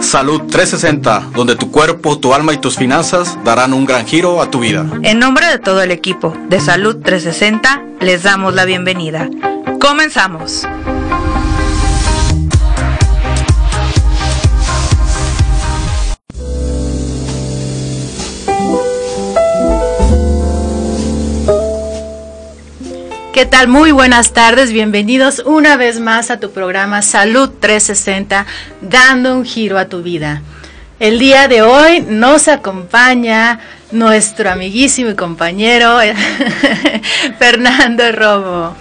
Salud 360, donde tu cuerpo, tu alma y tus finanzas darán un gran giro a tu vida. En nombre de todo el equipo de Salud 360, les damos la bienvenida. Comenzamos. ¿Qué tal? Muy buenas tardes, bienvenidos una vez más a tu programa Salud 360, dando un giro a tu vida. El día de hoy nos acompaña nuestro amiguísimo y compañero Fernando Robo.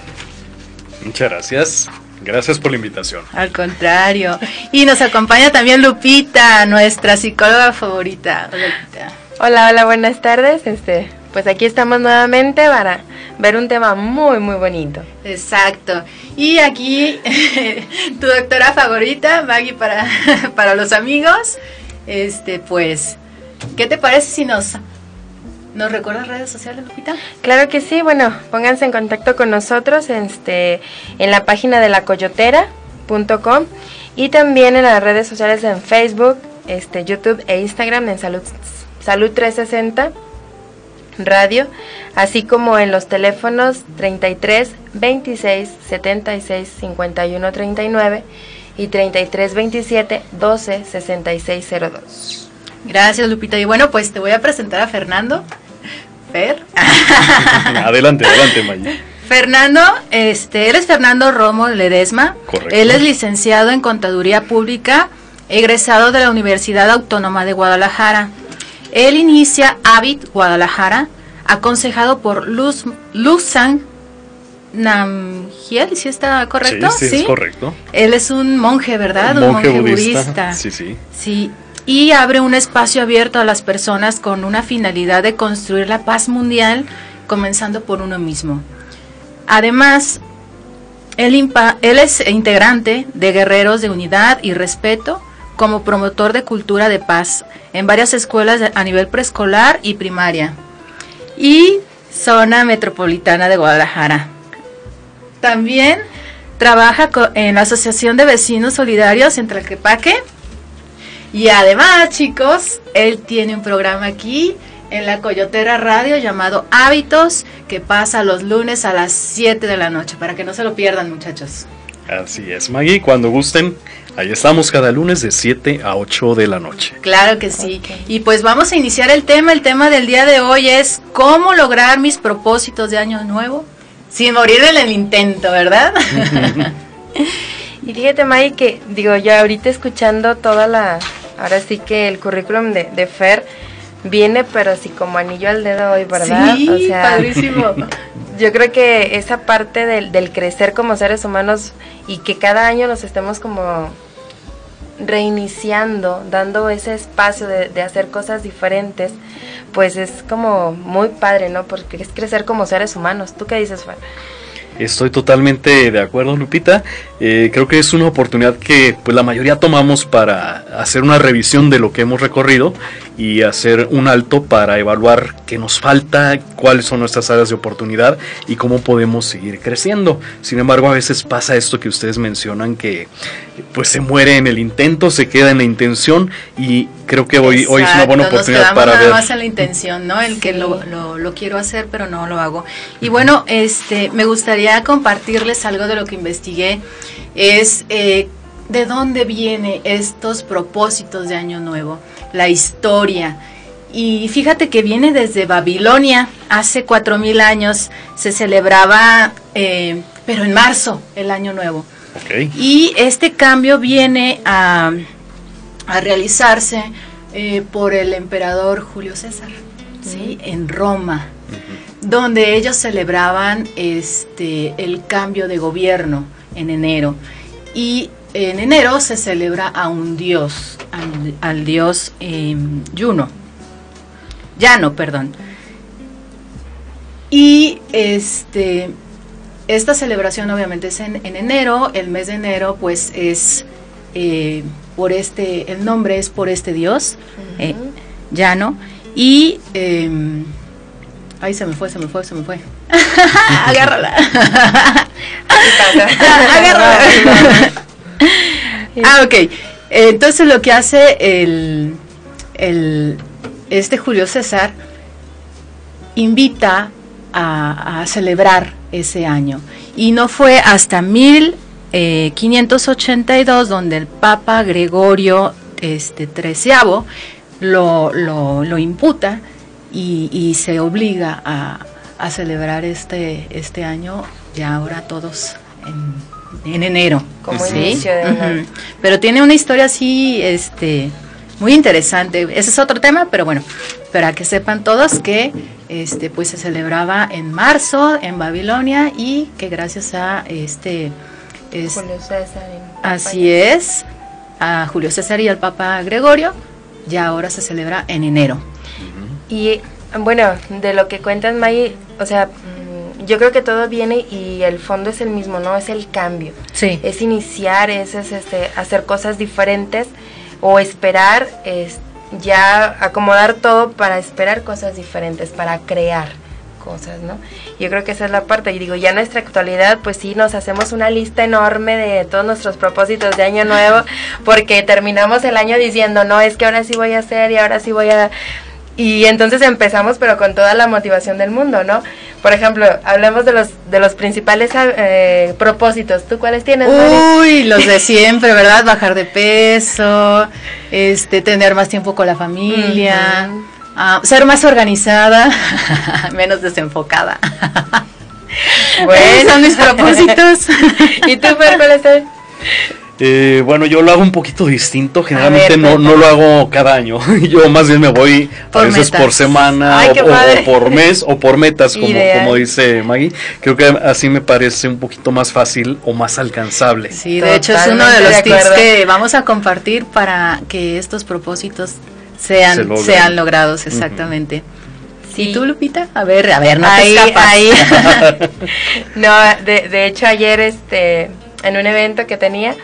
Muchas gracias. Gracias por la invitación. Al contrario. Y nos acompaña también Lupita, nuestra psicóloga favorita. Hola, Lupita. Hola, hola, buenas tardes. Este, pues aquí estamos nuevamente para ver un tema muy, muy bonito. Exacto. Y aquí tu doctora favorita, Maggie, para, para los amigos. Este, pues, ¿qué te parece si nos, nos recuerdas redes sociales, Lupita? Claro que sí. Bueno, pónganse en contacto con nosotros este, en la página de la coyotera.com y también en las redes sociales en Facebook, este, YouTube e Instagram en Salud, Salud 360 radio, así como en los teléfonos 33 26 76 51 39 y 33 27 12 66 02. Gracias, Lupita. Y bueno, pues te voy a presentar a Fernando. Fer. adelante, adelante, Maya. Fernando, este, él es Fernando Romo Ledesma. Correcto. Él es licenciado en Contaduría Pública, egresado de la Universidad Autónoma de Guadalajara. Él inicia Habit Guadalajara, aconsejado por Luz, Luzan Namgiel, ¿sí está correcto? Sí, sí, es correcto. Él es un monje, ¿verdad? Un monje, budista. Sí, sí. Sí, y abre un espacio abierto a las personas con una finalidad de construir la paz mundial, comenzando por uno mismo. Además, él, él es integrante de Guerreros de Unidad y Respeto como promotor de cultura de paz en varias escuelas a nivel preescolar y primaria y zona metropolitana de Guadalajara. También trabaja en la Asociación de Vecinos Solidarios en Tlaquepaque. Y además, chicos, él tiene un programa aquí en la Coyotera Radio llamado Hábitos que pasa los lunes a las 7 de la noche, para que no se lo pierdan, muchachos. Así es, Maggie, cuando gusten, Ahí estamos cada lunes de 7 a 8 de la noche. Claro que sí. Y pues vamos a iniciar el tema. El tema del día de hoy es cómo lograr mis propósitos de año nuevo sin morir en el intento, ¿verdad? y fíjate, May, que digo, ya ahorita escuchando toda la, ahora sí que el currículum de, de Fer viene, pero así como anillo al dedo hoy, ¿verdad? Sí, padrísimo. Yo creo que esa parte del, del crecer como seres humanos y que cada año nos estemos como reiniciando, dando ese espacio de, hacer cosas diferentes, pues es como muy padre, ¿no? Porque es crecer como seres humanos. ¿Tú qué dices, Juan? Estoy totalmente de acuerdo, Lupita. Eh, creo que es una oportunidad que pues la mayoría tomamos para hacer una revisión de lo que hemos recorrido y hacer un alto para evaluar qué nos falta, cuáles son nuestras áreas de oportunidad y cómo podemos seguir creciendo. Sin embargo, a veces pasa esto que ustedes mencionan que pues se muere en el intento, se queda en la intención y creo que hoy, hoy es una buena oportunidad para nada ver. más en la intención, ¿no? El que lo, lo, lo, quiero hacer pero no lo hago. Y bueno, este, me gustaría compartirles algo de lo que investigué. Es eh, de dónde vienen estos propósitos de Año Nuevo la historia. Y fíjate que viene desde Babilonia, hace cuatro mil años se celebraba, eh, pero en marzo, el año nuevo. Y este cambio viene a, a realizarse eh, por el emperador Julio César, ¿sí? En Roma, donde ellos celebraban este, el cambio de gobierno en enero. Y en enero se celebra a un dios, al, dios eh, Juno, Llano, perdón. Y este, esta celebración obviamente es en, enero, el mes de enero pues es eh, por este, el nombre es por este dios, eh, Llano, y... Eh, Ay, se me fue, se me fue, se me fue. Agárrala. Agárrala. Ah, ok. Entonces lo que hace el, el este Julio César invita a, a celebrar ese año. Y no fue hasta 1582 donde el Papa Gregorio este, XIII lo, lo, lo imputa y, y, se obliga a, a, celebrar este, este año, ya ahora todos en, en enero. Como ¿sí? inicio de una- Pero tiene una historia así, este, muy interesante. Ese es otro tema, pero bueno, para que sepan todos que este, pues se celebraba en marzo en Babilonia y que gracias a este, es- Julio César. y- así es, a Julio César y al Papa Gregorio, ya ahora se celebra en enero. Y bueno, de lo que cuentas, Maggie, o sea, mm, yo creo que todo viene y el fondo es el mismo, ¿no? Es el cambio. Sí. Es iniciar, es, es, este, hacer cosas diferentes o esperar, es ya acomodar todo para esperar cosas diferentes, para crear cosas, ¿no? Yo creo que esa es la parte. Y digo, ya en nuestra actualidad, pues sí, nos hacemos una lista enorme de todos nuestros propósitos de año nuevo, porque terminamos el año diciendo, no, es que ahora sí voy a hacer y ahora sí voy a... Y entonces empezamos, pero con toda la motivación del mundo, ¿no? Por ejemplo, hablemos de los de los principales eh, propósitos. ¿Tú cuáles tienes? Mari? Uy, los de siempre, ¿verdad? Bajar de peso, este, tener más tiempo con la familia, ah, ser más organizada, menos desenfocada. Bueno. Esos son mis propósitos. ¿Y tú, Fer, cuáles son? Eh, bueno, yo lo hago un poquito distinto. Generalmente ver, no, no lo hago cada año. Yo más bien me voy Por a veces metas. por semana Ay, o, por mes o por metas, como, como dice Maggie. Creo que así me parece un poquito más fácil o más alcanzable. Sí, de hecho es uno de los de tips que vamos a compartir para que estos propósitos Se sean, sean logrados exactamente. Sí. ¿Y tú, Lupita? A ver, a ver, no ahí, te escapas. ahí. no, de, de hecho ayer este en un evento que tenía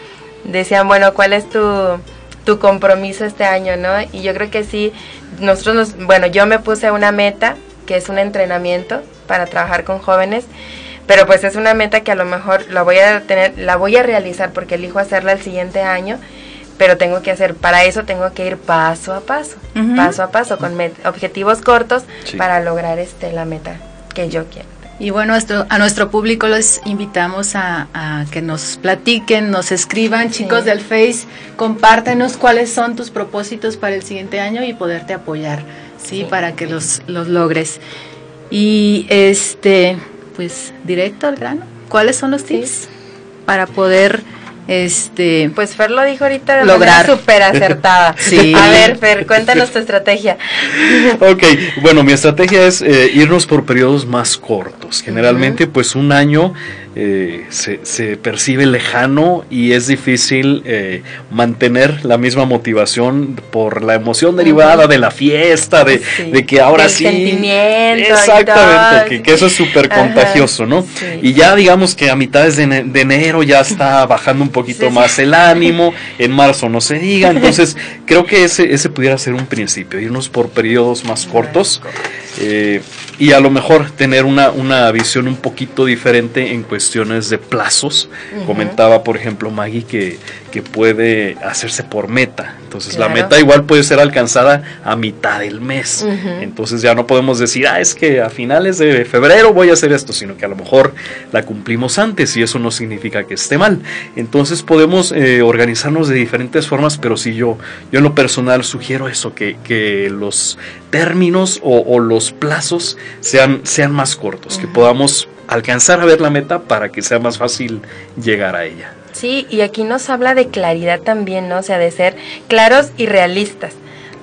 decían, bueno, ¿cuál es tu, tu compromiso este año, no? Y yo creo que sí, nosotros nos, bueno, yo me puse una meta que es un entrenamiento para trabajar con jóvenes, pero pues es una meta que a lo mejor la voy a tener, la voy a realizar porque elijo hacerla el siguiente año, pero tengo que hacer, para eso tengo que ir paso a paso, paso a paso, con objetivos cortos Sí. para lograr este la meta que yo quiero. Y bueno, esto- a nuestro público les invitamos a, a que nos platiquen, nos escriban, Sí. chicos del Face, compártenos cuáles son tus propósitos para el siguiente año y poderte apoyar, ¿sí? Sí. Para que los, los logres. Y este, pues, directo al grano, ¿cuáles son los Sí. tips para poder, este, Pues Fer lo dijo ahorita de Lograr. manera súper acertada. Sí. A ver, Fer, cuéntanos tu estrategia. Ok, bueno, mi estrategia es eh, irnos por periodos más cortos. Generalmente, pues un año eh, se, se percibe lejano y es difícil eh, mantener la misma motivación por la emoción derivada de la fiesta, de, Sí. de que ahora Del sí. sentimiento Exactamente, que, que eso es súper contagioso, ¿no? sí. Y ya digamos que a mitades de, de enero ya está bajando un poquito Sí, sí. más el ánimo, en marzo no se diga, entonces creo que ese, ese pudiera ser un principio, irnos por periodos más cortos eh, y a lo mejor tener una, una visión un poquito diferente en cuestiones de plazos. Comentaba, por ejemplo, Maggie que, que puede hacerse por meta. Entonces la meta igual puede ser alcanzada a mitad del mes. Entonces ya no podemos decir, ah, es que a finales de febrero voy a hacer esto, sino que a lo mejor la cumplimos antes y eso no significa que esté mal. Entonces podemos eh, organizarnos de diferentes formas, pero sí yo, yo en lo personal sugiero eso, que, que los términos o, o los plazos sean, sean más cortos, que podamos alcanzar a ver la meta para que sea más fácil llegar a ella. Sí, y aquí nos habla de claridad también, ¿no? O sea, de ser claros y realistas.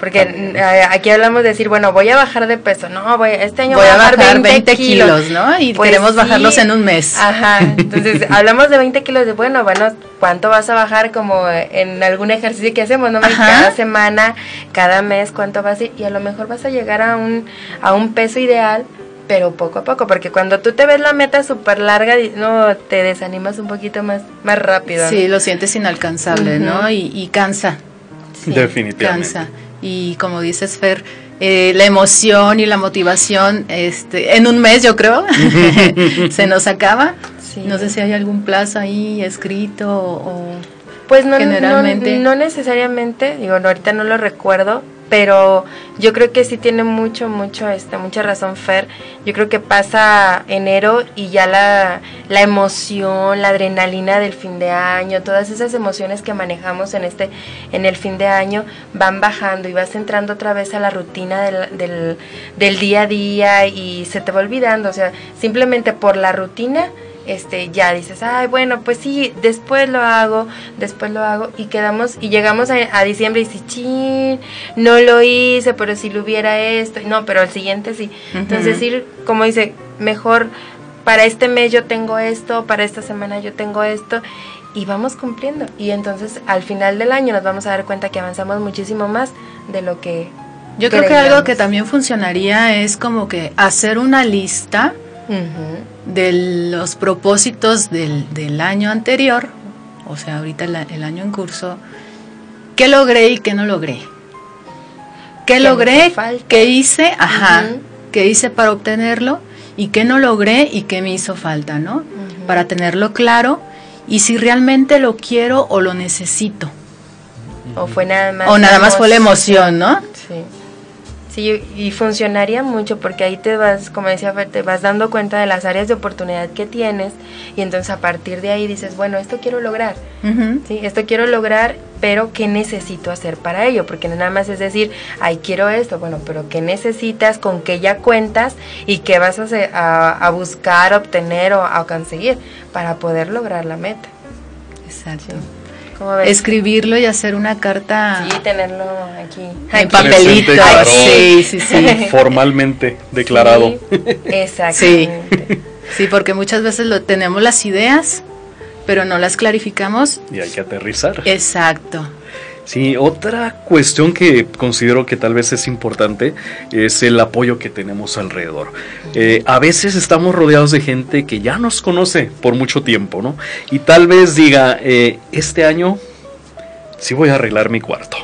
Porque eh, aquí hablamos de decir, bueno, voy a bajar de peso. No, voy, este año voy a bajar 20, 20 kilos, ¿no? Y Pues queremos sí. bajarlos en un mes. Ajá, entonces hablamos de 20 kilos de, bueno, bueno, ¿cuánto vas a bajar como en algún ejercicio que hacemos, no? Cada semana, cada mes, ¿cuánto vas a ir? Y a lo mejor vas a llegar a un, a un peso ideal, pero poco a poco, porque cuando tú te ves la meta súper larga, no, te desanimas un poquito más, más rápido. ¿no? Sí, lo sientes inalcanzable. ¿no? Y, y cansa. Sí. Definitivamente. cansa. Y como dices, Fer, eh, la emoción y la motivación, este, en un mes yo creo, se nos acaba. Sí. No sé si hay algún plazo ahí escrito o... Pues no, generalmente. no, no necesariamente, digo, no, ahorita no lo recuerdo, pero yo creo que sí tiene mucho, mucho, este, mucha razón Fer. Yo creo que pasa enero y ya la, la emoción, la adrenalina del fin de año, todas esas emociones que manejamos en este, en el fin de año van bajando y vas entrando otra vez a la rutina del, del, del día a día y se te va olvidando, o sea, simplemente por la rutina este, ya dices, ay, bueno, pues sí, después lo hago, después lo hago, y quedamos, y llegamos a, diciembre y dices, chin, no lo hice, pero si lo hubiera esto, no, pero al siguiente sí. Entonces, ir, como dice, mejor para este mes yo tengo esto, para esta semana yo tengo esto, y vamos cumpliendo. Y entonces, al final del año nos vamos a dar cuenta que avanzamos muchísimo más de lo que... Yo creo que algo que también funcionaría es como que hacer una lista de los propósitos del, año anterior, o sea, ahorita el, año en curso, qué logré y qué no logré. ¿Qué, logré? ¿Qué hice? Ajá. ¿Qué hice para obtenerlo? ¿Y qué no logré y qué me hizo falta, no? Para tenerlo claro y si realmente lo quiero o lo necesito. O fue nada más. O nada más fue la emoción, ¿no? Sí. Y funcionaría mucho porque ahí te vas, como decía Fer, te vas dando cuenta de las áreas de oportunidad que tienes y entonces a partir de ahí dices, bueno, esto quiero lograr, ¿sí? Esto quiero lograr, pero ¿qué necesito hacer para ello? Porque nada más es decir, ay, quiero esto, bueno, pero ¿qué necesitas? ¿Con qué ya cuentas? ¿Y qué vas a, hacer, a, buscar, obtener o a conseguir para poder lograr la meta? Exacto escribirlo y hacer una carta. Sí, tenerlo aquí. En papelito. Sí, sí, sí. Formalmente declarado. exactamente. Sí. porque muchas veces lo tenemos las ideas, pero no las clarificamos. Y hay que aterrizar. Exacto. Sí, otra cuestión que considero que tal vez es importante es el apoyo que tenemos alrededor. Eh, a veces estamos rodeados de gente que ya nos conoce por mucho tiempo, ¿no? Y tal vez diga, eh, este año sí voy a arreglar mi cuarto.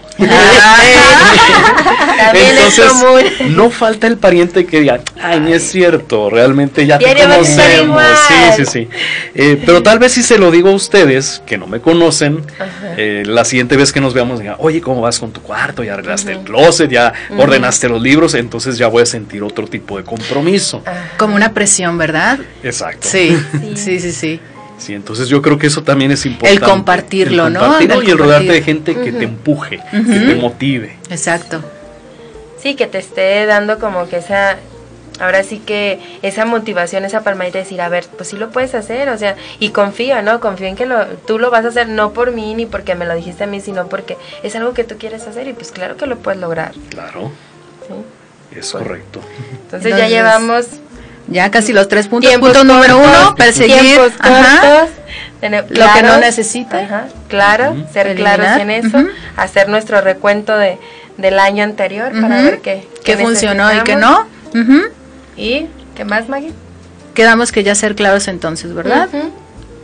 Entonces, no falta el pariente que diga, ay, ni es cierto, realmente ya te conocemos. Sí, sí, sí. Eh, pero tal vez si se lo digo a ustedes, que no me conocen, eh, la siguiente vez que nos veamos, diga, oye, ¿cómo vas con tu cuarto? Ya arreglaste el closet, ya ordenaste los libros, entonces ya voy a sentir otro tipo de compromiso. Como una presión, ¿verdad? Exacto. sí, sí, sí. sí. Sí, entonces yo creo que eso también es importante. El compartirlo, ¿no? y el rodearte de gente que te empuje, que te motive. Exacto. Sí, que te esté dando como que esa, ahora sí que esa motivación, esa palmadita de decir, a ver, pues sí lo puedes hacer, o sea, y confío, ¿no? Confío en que lo, tú lo vas a hacer no por mí ni porque me lo dijiste a mí, sino porque es algo que tú quieres hacer y pues claro que lo puedes lograr. Claro. Sí. Es correcto. Entonces ya llevamos ya casi los tres puntos. Punto número uno, perseguir lo que no necesita. claro, ser claros en eso, hacer nuestro recuento de, del año anterior para ver qué, qué, funcionó y qué no. ¿Y qué más, Maggie? Quedamos que ya ser claros entonces, ¿verdad?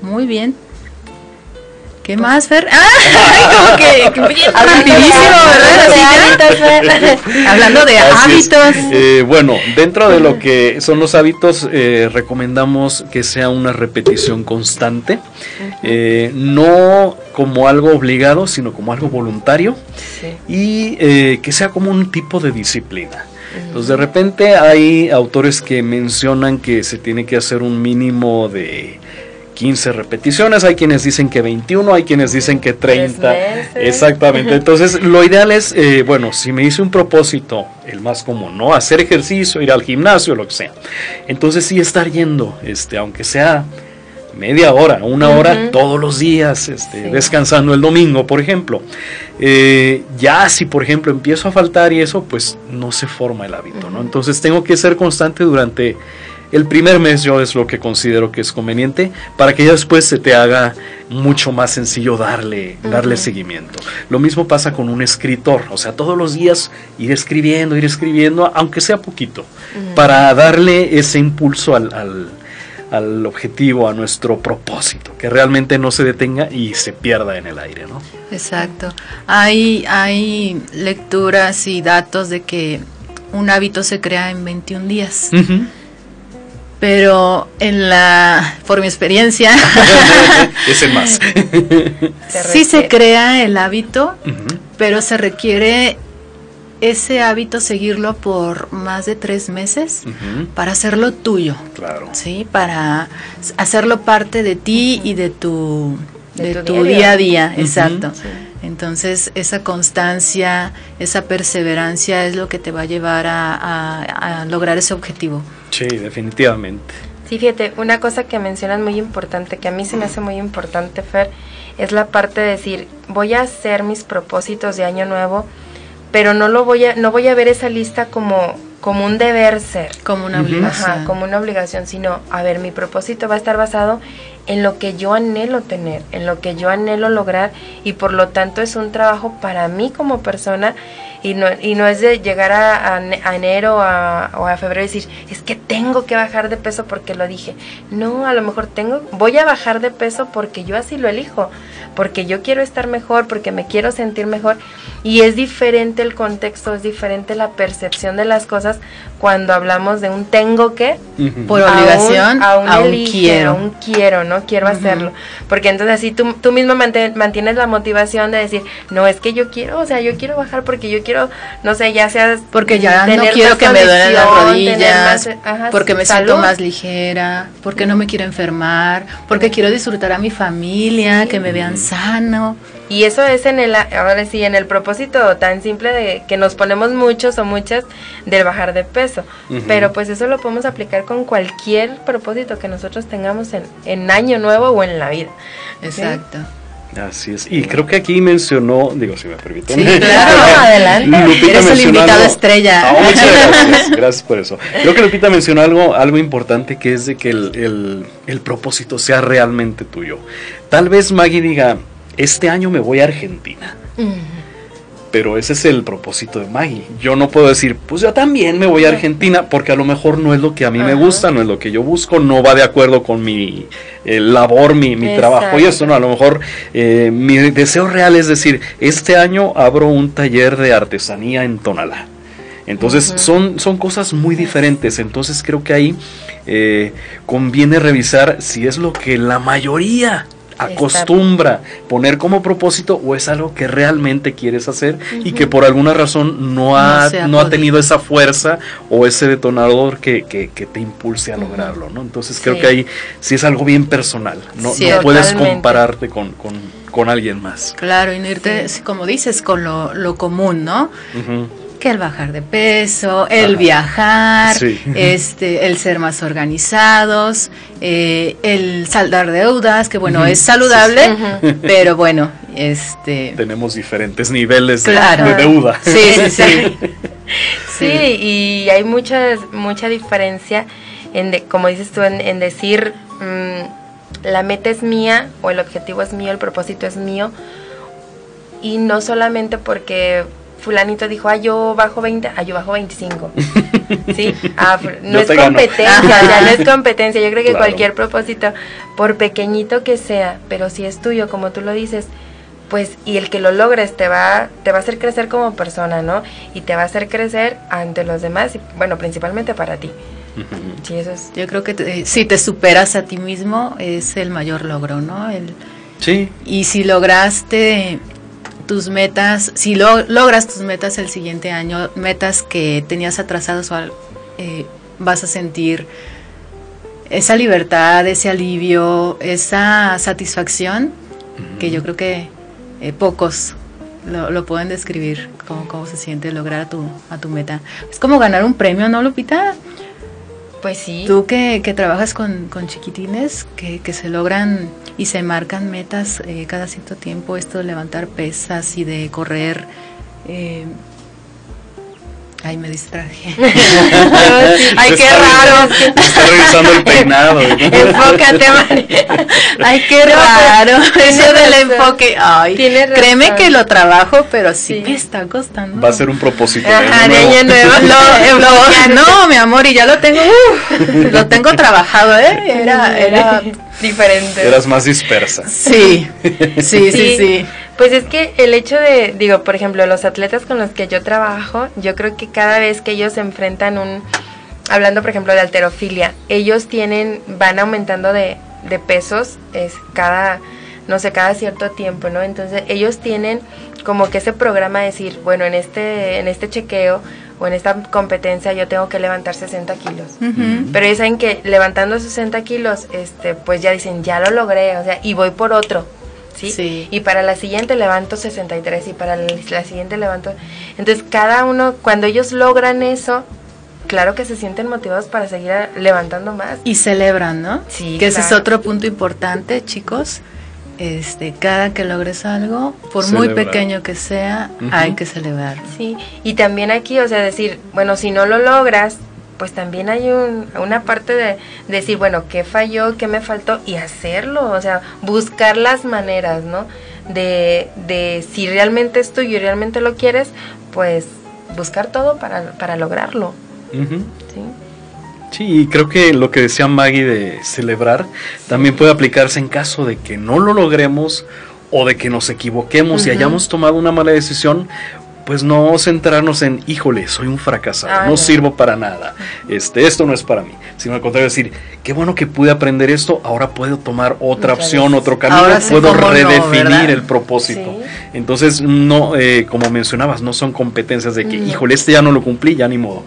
Muy bien. ¿Qué más, Fer? ¡Ah! como que, ¿verdad? Hablando de hábitos. Eh, bueno, dentro de lo que son los hábitos, eh, recomendamos que sea una repetición constante, eh, no como algo obligado, sino como algo voluntario y que sea como un tipo de disciplina. Entonces, de repente hay autores que mencionan que se tiene que hacer un mínimo de 15 repeticiones, hay quienes dicen que 21, hay quienes dicen que 30. Exactamente. Entonces, lo ideal es, eh, bueno, si me hice un propósito, el más común, ¿no? Hacer ejercicio, ir al gimnasio, lo que sea. Entonces, sí estar yendo, este, aunque sea media hora, una hora todos los días, este, descansando el domingo, por ejemplo. Eh, ya si, por ejemplo, empiezo a faltar y eso, pues no se forma el hábito, ¿no? Entonces, tengo que ser constante durante el primer mes yo es lo que considero que es conveniente para que ya después se te haga mucho más sencillo darle, darle seguimiento. Lo mismo pasa con un escritor, o sea, todos los días ir escribiendo, ir escribiendo, aunque sea poquito, para darle ese impulso al, al, objetivo, a nuestro propósito, que realmente no se detenga y se pierda en el aire, ¿no? Exacto. Hay, hay lecturas y datos de que un hábito se crea en 21 días pero en la, por mi experiencia, es el más. sí se crea el hábito, pero se requiere ese hábito seguirlo por más de tres meses para hacerlo tuyo. Claro. Sí, para hacerlo parte de ti y de tu, de, tu, día a día. Exacto. Entonces, esa constancia, esa perseverancia es lo que te va a llevar a, lograr ese objetivo. Sí, definitivamente. Sí, fíjate, una cosa que mencionas muy importante, que a mí se me hace muy importante, Fer, es la parte de decir, voy a hacer mis propósitos de año nuevo pero no lo voy a no voy a ver esa lista como como un deber ser, como una obligación, como una obligación, sino a ver, mi propósito va a estar basado en lo que yo anhelo tener, en lo que yo anhelo lograr y por lo tanto es un trabajo para mí como persona y no, y no es de llegar a, enero o a febrero y decir, es que tengo que bajar de peso porque lo dije. No, a lo mejor tengo, voy a bajar de peso porque yo así lo elijo porque yo quiero estar mejor, porque me quiero sentir mejor. Y es diferente el contexto, es diferente la percepción de las cosas cuando hablamos de un tengo que por obligación a un, quiero. a un quiero no quiero hacerlo. Porque entonces así tú, tú mismo mantienes la motivación de decir no es que yo quiero o sea yo quiero bajar porque yo quiero no sé ya sea porque ya no quiero que me duelen las rodillas porque me siento más ligera porque no me quiero enfermar porque quiero disfrutar a mi familia que me vean sano. Y eso es en el, ahora sí, en el propósito tan simple de que nos ponemos muchos o muchas del bajar de peso. Pero pues eso lo podemos aplicar con cualquier propósito que nosotros tengamos en, en año nuevo o en la vida. Exacto. Así es. Y creo que aquí mencionó, digo, si me permiten. Sí, claro, adelante. Eres el invitado estrella. Ah, muchas gracias, gracias por eso. Creo que Lupita mencionó algo, algo importante que es de que el, el, el propósito sea realmente tuyo. Tal vez Maggie diga, este año me voy a Argentina. Pero ese es el propósito de Maggie. Yo no puedo decir, pues yo también me voy a Argentina, porque a lo mejor no es lo que a mí me gusta, no es lo que yo busco, no va de acuerdo con mi eh, labor, mi, trabajo y eso, ¿no? A lo mejor eh, mi deseo real es decir, este año abro un taller de artesanía en Tonalá. Entonces son, son cosas muy diferentes. Entonces creo que ahí eh, conviene revisar si es lo que la mayoría acostumbra poner como propósito o es algo que realmente quieres hacer y que por alguna razón no ha, no, ha tenido esa fuerza o ese detonador que, que, te impulse a lograrlo, ¿no? Entonces creo que ahí sí es algo bien personal, no, puedes compararte con, con, alguien más. Claro, y no irte, como dices, con lo, lo común, ¿no? Que el bajar de peso, el viajar, este, el ser más organizados, eh, el saldar deudas, que bueno, es saludable, pero bueno, este... Tenemos diferentes niveles de, deuda. Sí, sí, sí. sí, y hay mucha, mucha diferencia, en como dices tú, en, decir, mm, la meta es mía, o el objetivo es mío, el propósito es mío, y no solamente porque fulanito dijo, ah, yo bajo 20, ah, yo bajo 25. ¿Sí? Ah, no es competencia, ya no es competencia. Yo creo que cualquier propósito, por pequeñito que sea, pero si es tuyo, como tú lo dices, pues, y el que lo logres te va, te va a hacer crecer como persona, ¿no? Y te va a hacer crecer ante los demás, y, bueno, principalmente para ti. Sí, eso es. Yo creo que si te superas a ti mismo es el mayor logro, ¿no? El, sí. Y si lograste tus metas, si lo, logras tus metas el siguiente año, metas que tenías atrasadas, eh, vas a sentir esa libertad, ese alivio, esa satisfacción que yo creo que eh, pocos lo, pueden describir, cómo, cómo se siente lograr a tu, a tu meta. Es como ganar un premio, ¿no, Lupita? Pues sí. Tú que, que trabajas con, con chiquitines, que, que se logran y se marcan metas eh, cada cierto tiempo, esto de levantar pesas y de correr. Eh, Ay, me distraje. Ay, qué raro. Está revisando el peinado. Enfócate, Ay, qué raro. Eso del enfoque. Ay, créeme que lo trabajo, pero sí, me está costando. Va a ser un propósito. Ajá, de año nuevo. no, mi amor, y ya lo tengo. lo tengo trabajado, ¿eh? Era, era diferente. Eras más dispersa. Sí, sí, sí, sí. Pues es que el hecho de, digo, por ejemplo, los atletas con los que yo trabajo, yo creo que cada vez que ellos se enfrentan un, hablando por ejemplo de alterofilia, ellos tienen, van aumentando de, de pesos es cada, no sé, cada cierto tiempo, ¿no? Entonces ellos tienen como que ese programa de decir, bueno, en este, en este chequeo o en esta competencia yo tengo que levantar 60 kilos. Pero ellos saben que levantando 60 kilos, este, pues ya dicen, ya lo logré, o sea, y voy por otro. ¿Sí? Y para la siguiente levanto 63 y para la siguiente levanto... Entonces cada uno, cuando ellos logran eso, claro que se sienten motivados para seguir levantando más. Y celebran, ¿no? Sí. Que ese es otro punto importante, chicos. Este, cada que logres algo, por muy pequeño que sea, hay que celebrar. Sí, y también aquí, o sea, decir, bueno, si no lo logras, pues también hay un, una parte de, decir, bueno, ¿qué falló? ¿Qué me faltó? Y hacerlo, o sea, buscar las maneras, ¿no? De, de si realmente es tuyo y realmente lo quieres, pues buscar todo para, para lograrlo. ¿Sí? Sí, creo que lo que decía Maggie de celebrar también puede aplicarse en caso de que no lo logremos o de que nos equivoquemos y hayamos tomado una mala decisión, pues no centrarnos en, híjole, soy un fracasado, ah, no, sirvo para nada, este, esto no es para mí, sino al contrario decir, qué bueno que pude aprender esto, ahora puedo tomar otra opción, otro camino, puedo redefinir el propósito. Entonces, no, eh, como mencionabas, no son competencias de que, híjole, este ya no lo cumplí, ya ni modo.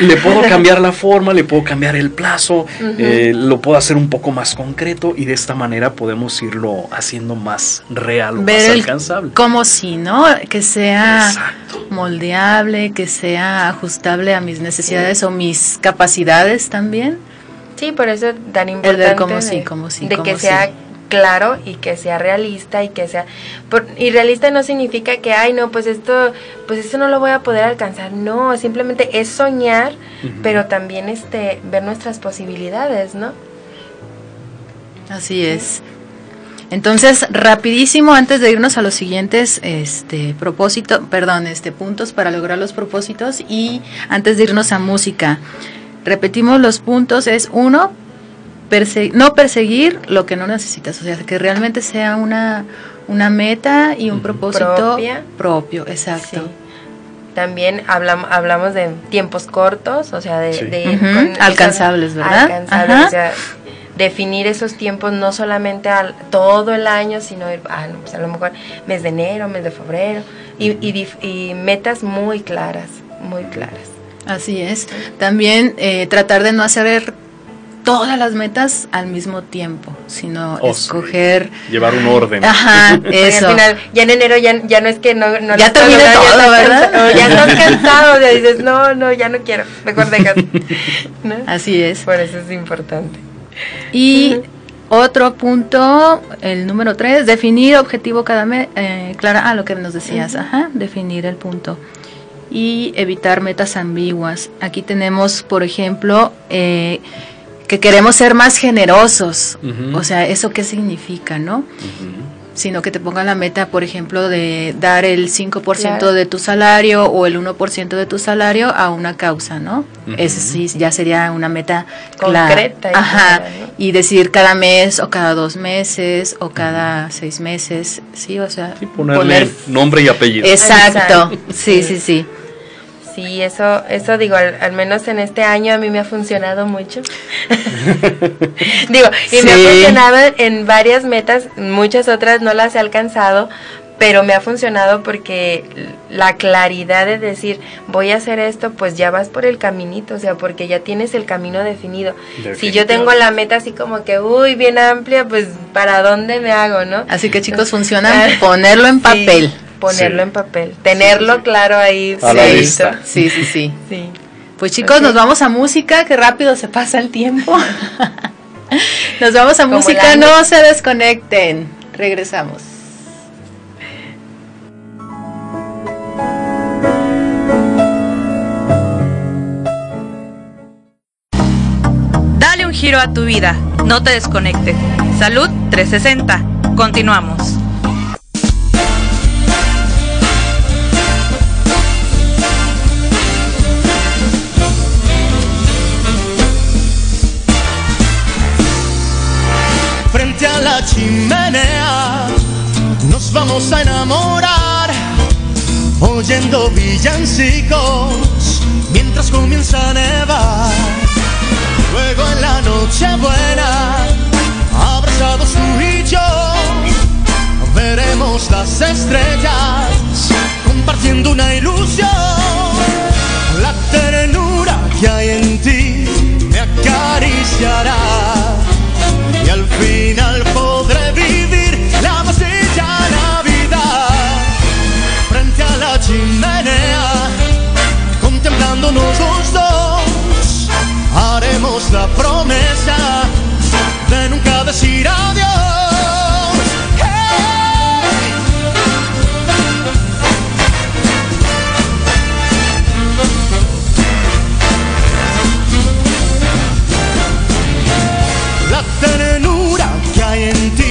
Le puedo cambiar la forma, le puedo cambiar el plazo, eh, lo puedo hacer un poco más concreto y de esta manera podemos irlo haciendo más real o más alcanzable. Como si, ¿no? Que sea moldeable, que sea ajustable a mis necesidades o mis capacidades también. Sí, por eso tan importante de, como sí, como sí, de que sea claro y que sea realista y que sea y realista no significa que ay no pues esto pues esto no lo voy a poder alcanzar no simplemente es soñar pero también este ver nuestras posibilidades no así es. Entonces, rapidísimo, antes de irnos a los siguientes este, propósitos, perdón, este, puntos para lograr los propósitos y antes de irnos a música, repetimos los puntos, es uno, no perseguir lo que no necesitas, o sea, que realmente sea una, una meta y un propósito propio, exacto. También hablamos, hablamos de tiempos cortos, o sea, de, alcanzables, ¿verdad? Alcanzables, o sea, definir esos tiempos no solamente al, todo el año, sino ah, pues a lo mejor mes de enero, mes de febrero, y, y, metas muy claras, muy claras. Así es. También eh, tratar de no hacer todas las metas al mismo tiempo, sino oh, escoger... Llevar un orden. Ajá, eso. al final, ya en enero ya, ya no es que no... no ya terminé todo, ¿verdad? ya estás cansado, ya dices, no, no, ya no quiero, mejor dejas. Así es. Por eso es importante. Y otro punto, el número tres, definir objetivo cada mes, eh, clara, ah, lo que nos decías, ajá, definir el punto. Y evitar metas ambiguas. Aquí tenemos, por ejemplo, eh, que queremos ser más generosos. O sea, ¿eso qué significa, no? sino que te pongan la meta, por ejemplo, de dar el 5% de tu salario o el 1% de tu salario a una causa, ¿no? Ese sí ya sería una meta concreta. Ajá. Y decir cada mes o cada dos meses o cada seis meses, sí, o sea, ponerle nombre y apellido. Exacto. sí, sí. sí. Sí, eso, eso digo, al, menos en este año a mí me ha funcionado mucho. digo, y me ha funcionado en varias metas, muchas otras no las he alcanzado, pero me ha funcionado porque la claridad de decir voy a hacer esto, pues ya vas por el caminito, o sea, porque ya tienes el camino definido. Si yo tengo la meta así como que, uy, bien amplia, pues para dónde me hago, ¿no? Así que chicos, funciona ponerlo en papel ponerlo en papel, tenerlo claro ahí. A la vista. Sí, sí, sí. Pues chicos, nos vamos a música, que rápido se pasa el tiempo. nos vamos a música, no se desconecten. Regresamos. A tu vida, no te desconectes. Salud 360. Continuamos. chimenea nos vamos a enamorar oyendo villancicos mientras comienza a nevar. Luego en la noche buena, abrazados tú y yo, veremos las estrellas compartiendo una ilusión. La ternura que hay en ti me acariciará y al final podré vivir la más bella Navidad frente a la chimenea, contemplándonos dos, la promesa de nunca decir adiós. Hey. La ternura que hay en ti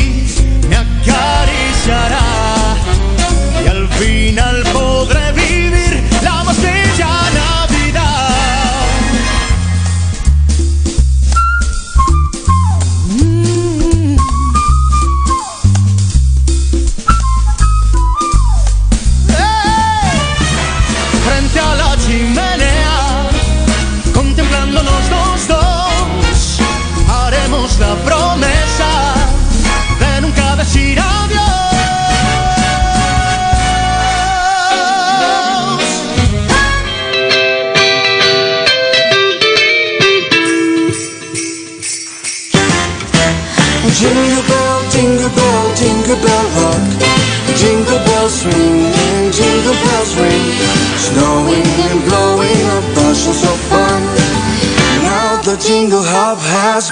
has.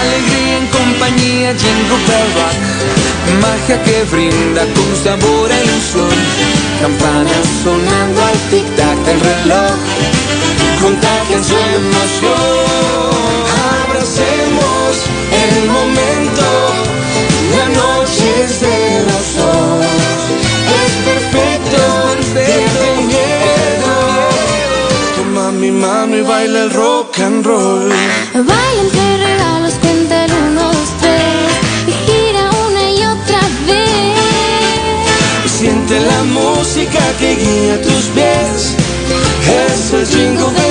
Alegría en compañía, Jingle Bell Rock. Magia que brinda con sabor e ilusión. Campanas sonando al tic-tac del reloj. Contagian su emoción. Abracemos el momento. La noche es de los dos. Es perfecto, pierde el miedo. Toma mi y baila el rock and roll. Bailen entre regalos, cuenta el uno, dos, tres Y gira una y otra vez Siente la música que guía tus pies. Es el jingle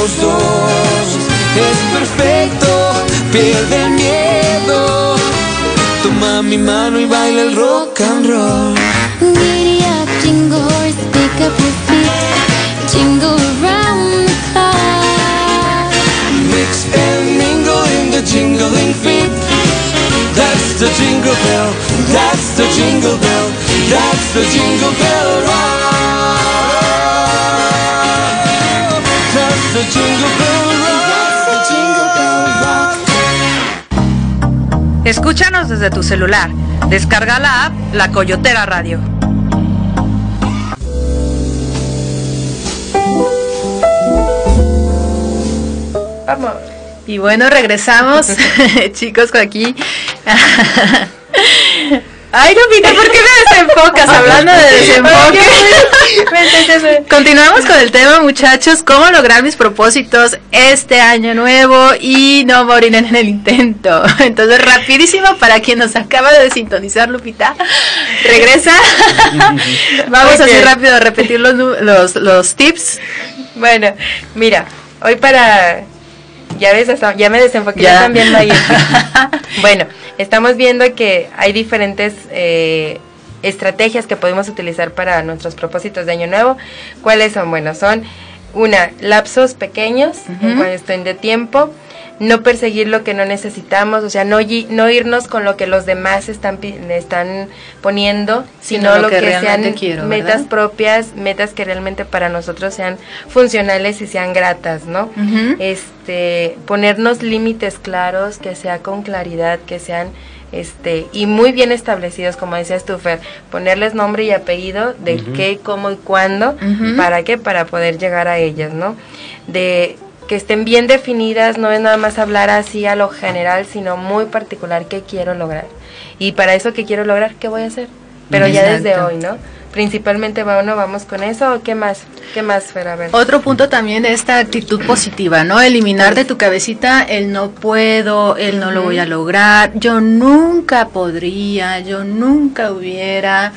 los dos. Es perfecto, pierde el miedo. Toma mi mano y baila el rock and roll. Giddy up, jingle horse, pick up your feet Jingle around the clock Mix and mingle in the jingling feet. That's the jingle bell. That's the jingle bell. That's the jingle bell rock. The jingle bell rock. Jingle bell rock Escúchanos desde tu celular. Descarga la app La Coyotera Radio. Vamos. Y bueno, regresamos, chicos, aquí. Ay, Lupita, ¿por qué me desenfocas hablando de desenfoque? Continuamos con el tema, muchachos, cómo lograr mis propósitos este año nuevo y no morir en el intento. Entonces, rapidísimo para quien nos acaba de sintonizar, Lupita, regresa. Vamos Ok. así rápido a repetir los, los, los tips. Bueno, mira, hoy para... Ya ves, hasta- ya me desenfoqué, ya viendo ahí. bueno, estamos viendo que hay diferentes eh, estrategias que podemos utilizar para nuestros propósitos de año nuevo. ¿Cuáles son? Bueno, son una, lapsos pequeños en Ujú. cuestión de tiempo. No perseguir lo que no necesitamos, o sea, no, no irnos con lo que los demás están, están poniendo, Sino sino, lo lo que sean quiero, metas propias, metas que realmente para nosotros sean funcionales y sean gratas, ¿no? Este, ponernos límites claros, que sea con claridad, que sean este y muy bien establecidos, como decías tú, Fer, ponerles nombre y apellido de qué, cómo y cuándo, para qué, para poder llegar a ellas, ¿no? De que estén bien definidas, no es nada más hablar así a lo general, sino muy particular qué quiero lograr. Y para eso que quiero lograr, ¿qué voy a hacer? Pero ya desde hoy, ¿no? Principalmente, bueno, vamos con eso, ¿o qué más? ¿Qué más, Fer? A ver. Otro punto también de esta actitud positiva, ¿no? Eliminar de tu cabecita el no puedo, el no lo voy a lograr, yo nunca podría, yo nunca hubiera.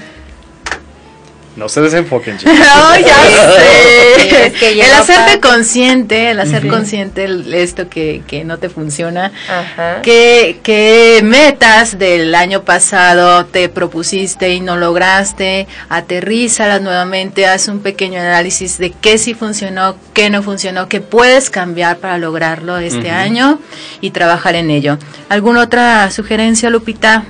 No se desenfoquen, chicos. No, ya sé. es que el hacerte consciente, el hacer consciente el- esto que, que no te funciona. Ajá. ¿Qué, ¿Qué metas del año pasado te propusiste y no lograste? Aterrízalas nuevamente, haz un pequeño análisis de qué sí funcionó, qué no funcionó, qué puedes cambiar para lograrlo este año y trabajar en ello. ¿Alguna otra sugerencia, Lupita?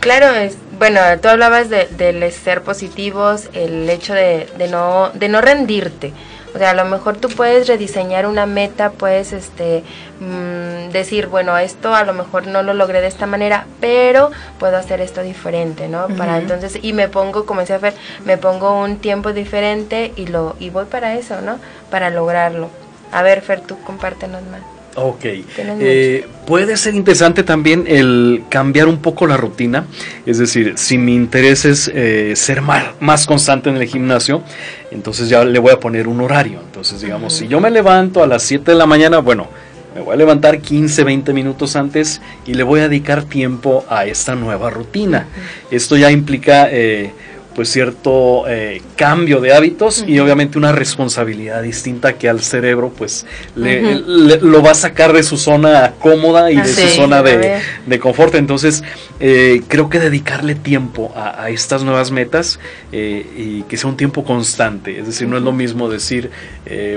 Claro, es, bueno, tú hablabas de, del ser positivos, el hecho de, de no de no rendirte. O sea, a lo mejor tú puedes rediseñar una meta, puedes este mm, decir, bueno, esto a lo mejor no lo logré de esta manera, pero puedo hacer esto diferente, ¿no? Para entonces y me pongo, como decía Fer, me pongo un tiempo diferente y lo y voy para eso, ¿no? Para lograrlo. A ver, Fer, tú compártenos más. Ok. Eh, puede ser interesante también el cambiar un poco la rutina. Es decir, si mi interés es eh, ser más, más constante en el gimnasio, entonces ya le voy a poner un horario. Entonces, digamos, si yo me levanto a las 7 de la mañana, bueno, me voy a levantar 15, 20 minutos antes y le voy a dedicar tiempo a esta nueva rutina. Esto ya implica... eh, pues cierto eh, cambio de hábitos y obviamente una responsabilidad distinta que al cerebro pues le, lo va a sacar de su zona cómoda y de su zona de, de confort. Entonces, eh, creo que dedicarle tiempo a, a estas nuevas metas eh, y que sea un tiempo constante. Es decir, no es lo mismo decir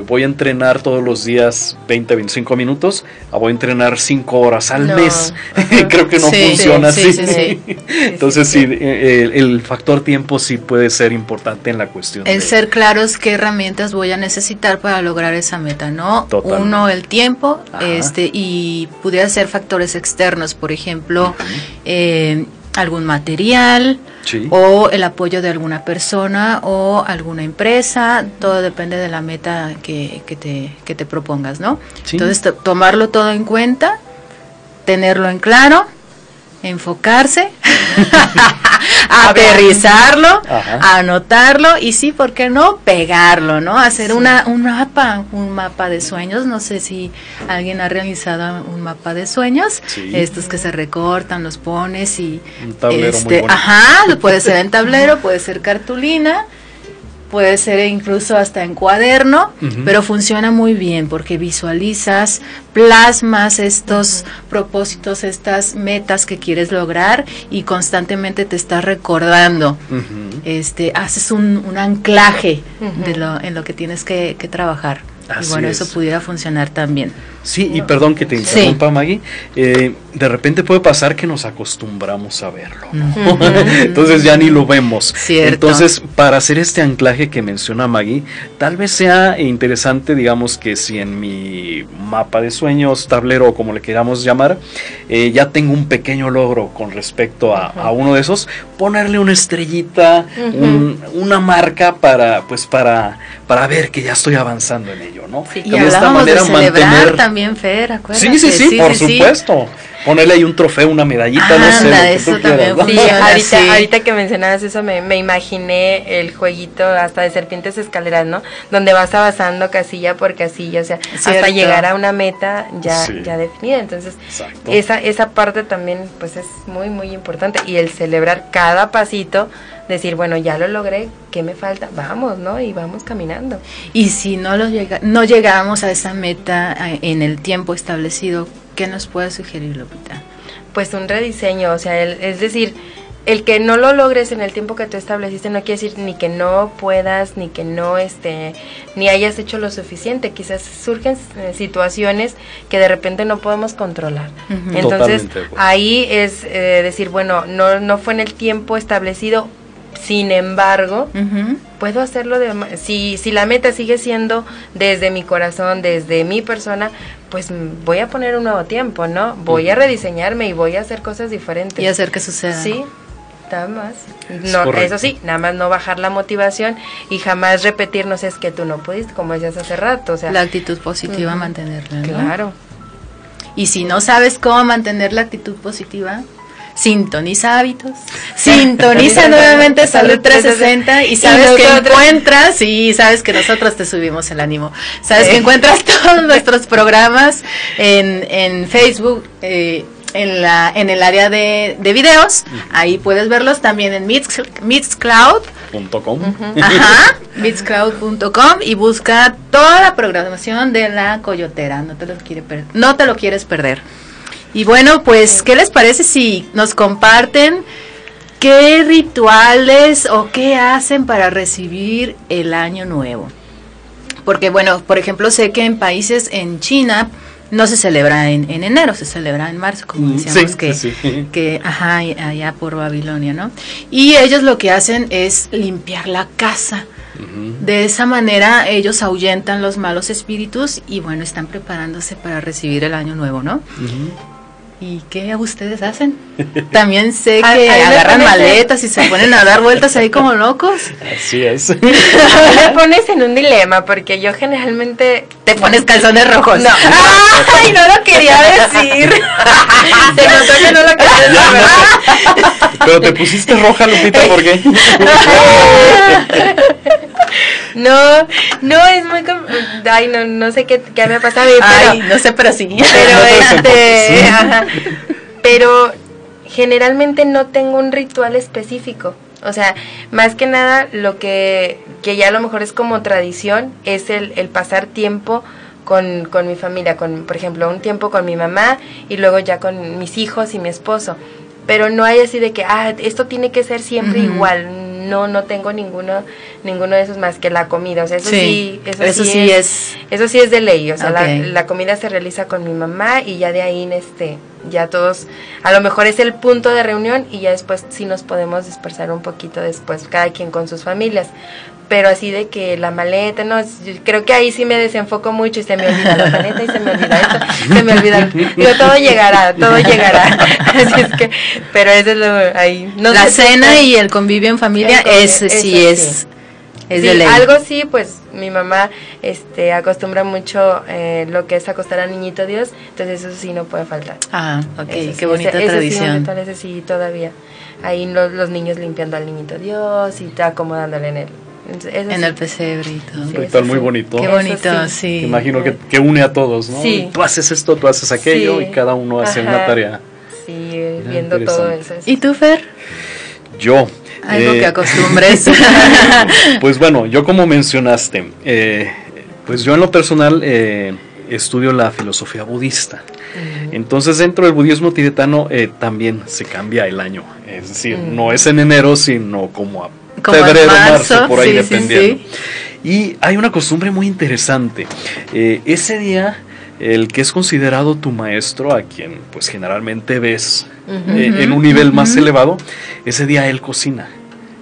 voy a entrenar todos los días 20, 25 minutos, a voy a entrenar 5 horas al No. mes. Creo que no Sí, funciona sí, así. sí, sí. Entonces, sí, el factor tiempo sí puede ser importante en la cuestión. El de- ser claros qué herramientas voy a necesitar para lograr esa meta, ¿no? Totalmente. Uno, el tiempo, Ajá. este, y pudiera ser factores externos, por ejemplo, eh, algún material Sí. o el apoyo de alguna persona o alguna empresa, todo depende de la meta que, que te, que te propongas, ¿no? Sí. Entonces, to- tomarlo todo en cuenta, tenerlo en claro, enfocarse, aterrizarlo, Ajá. anotarlo y sí, ¿por qué no? Pegarlo, ¿no? Hacer una, un mapa, un mapa de sueños. No sé si alguien ha realizado un mapa de sueños. Sí. Estos que se recortan, los pones y... Un tablero este. Ajá, puede ser en tablero, puede ser cartulina. Puede ser incluso hasta en cuaderno, pero funciona muy bien porque visualizas, plasmas estos propósitos, estas metas que quieres lograr y constantemente te estás recordando. Este, haces un, un anclaje de lo, en lo que tienes que, que trabajar. Así y bueno, es. eso pudiera funcionar también. Sí, y perdón que te Sí. interrumpa, Maggie. eh, de repente puede pasar que nos acostumbramos a verlo. ¿no? Entonces ya ni lo vemos. Cierto. Entonces, para hacer este anclaje que menciona Maggie, tal vez sea interesante, digamos, que si en mi mapa de sueños, tablero o como le queramos llamar, eh, ya tengo un pequeño logro con respecto a, a uno de esos, ponerle una estrellita, un- una marca para, pues, para, para ver que ya estoy avanzando en ello, ¿no? Sí. Y de esta de manera celebrar mantener- también, Fer, acuérdate. Sí, sí, sí, por supuesto. Ponerle ahí un trofeo, una medallita, no sé. Anda, lo que eso tú quieras, también ¿no? Sí, ahorita, así. ahorita que mencionabas eso me, me imaginé el jueguito hasta de serpientes escaleras, ¿no? Donde vas avanzando casilla por casilla, o sea, hasta Cierto. llegar a una meta ya, Sí. ya definida. Entonces, Exacto. esa, esa parte también pues es muy, muy importante. Y el celebrar cada pasito, decir, bueno, ya lo logré, ¿qué me falta? Vamos, ¿no? Y vamos caminando. Y si no, lo llega, no llegamos a esa meta en el tiempo establecido, ¿qué nos puede sugerir, Lupita? Pues un rediseño, o sea, el- es decir, el que no lo logres en el tiempo que tú estableciste no quiere decir ni que no puedas, ni que no este, ni hayas hecho lo suficiente. Quizás surgen eh, situaciones que de repente no podemos controlar. Entonces ahí es eh, decir, bueno, no, no fue en el tiempo establecido. Sin embargo, puedo hacerlo de si si la meta sigue siendo desde mi corazón desde mi persona pues voy a poner un nuevo tiempo no voy a rediseñarme y voy a hacer cosas diferentes. Y hacer que suceda. sí nada más. No eso sí nada más no bajar la motivación y jamás repetirnos es que tú no pudiste como decías hace rato o sea La actitud positiva, mantenerla. ¿no? claro. Y si no sabes cómo mantener la actitud positiva, sintoniza hábitos, sintoniza nuevamente Salud 360 y sabes Y que encuentras, y sabes que nosotros te subimos el ánimo, sabes que encuentras todos nuestros programas en, en Facebook. eh, en, la, en el área de, de videos, ahí puedes verlos también en. Ajá, mixcloud.com y busca toda la programación de la Coyotera, no te lo quiere no te lo quieres perder. Y bueno, pues ¿qué les parece si nos comparten qué rituales o qué hacen para recibir el año nuevo? Porque bueno, por ejemplo, sé que en países en China no se celebra en, en enero, se celebra en marzo, como Mm, decíamos sí, que, sí, que ajá, allá por Babilonia, ¿no? Y ellos lo que hacen es limpiar la casa. De esa manera ellos ahuyentan los malos espíritus y bueno, están preparándose para recibir el año nuevo, ¿no? ¿Y qué ustedes hacen? También sé A- que a mí agarran maletas y se ponen a dar vueltas ahí como locos. Así es. me pones en un dilema porque yo generalmente Te pones calzones rojos. No. ¡Ay, no lo quería decir! se notó que no lo quería decir, ¿verdad? Pero te pusiste roja, Lupita, ¿por qué? No, no, es muy... com- Ay, no, no sé qué, qué me ha pasado. Pero, Ay, no sé, pero sí. pero No te este... ajá. Pero generalmente no tengo un ritual específico. O sea, más que nada lo que, que ya a lo mejor es como tradición es el, el pasar tiempo con, con mi familia, con, por ejemplo, un tiempo con mi mamá y luego ya con mis hijos y mi esposo. Pero no hay así de que, ah, esto tiene que ser siempre igual. No, no tengo ninguno, ninguno de esos más que la comida. O sea, eso sí, eso, sí, es, eso sí es de ley, o sea, la, la comida se realiza con mi mamá y ya de ahí, este, ya todos, a lo mejor es el punto de reunión y ya después sí nos podemos dispersar un poquito después, cada quien con sus familias. Pero así de que la maleta, no, es- yo creo que ahí sí me desenfoco mucho y se me olvida la maleta y se me olvida esto, se me olvida. Digo, todo llegará, todo llegará. Así es que, pero eso es lo ahí. No la cena y el convivio en familia, El convi- ese sí es, sí. Es Sí, de ley. algo sí, pues mi mamá este, acostumbra mucho eh, lo que es acostar al niñito Dios, entonces eso sí no puede faltar. Ah, ok, Eso sí, qué bonita ese- ese sí, tradición. ese sí, todavía. Ahí los, los niños limpiando al niñito Dios y está acomodándole en entonces, eso en sí. el pesebre y todo. Un Sí, ritual muy sí. bonito. Qué bonito, sí. sí. Imagino que, que une a todos, ¿no? Sí. Tú haces esto, tú haces aquello Sí. y cada uno hace Ajá. una tarea. Sí, viendo todo eso. ¿Y tú, Fer? Yo. Algo eh, que acostumbres. pues bueno, yo como mencionaste, eh, pues yo en lo personal eh, estudio la filosofía budista. Entonces dentro del budismo tibetano eh, también se cambia el año. Es decir, Mm. no es en enero, sino como a Como febrero, marzo, marzo, por ahí sí, dependiendo. sí. Y hay una costumbre muy interesante. Eh, ese día, el que es considerado tu maestro, a quien pues generalmente ves eh, en un nivel más elevado, ese día él cocina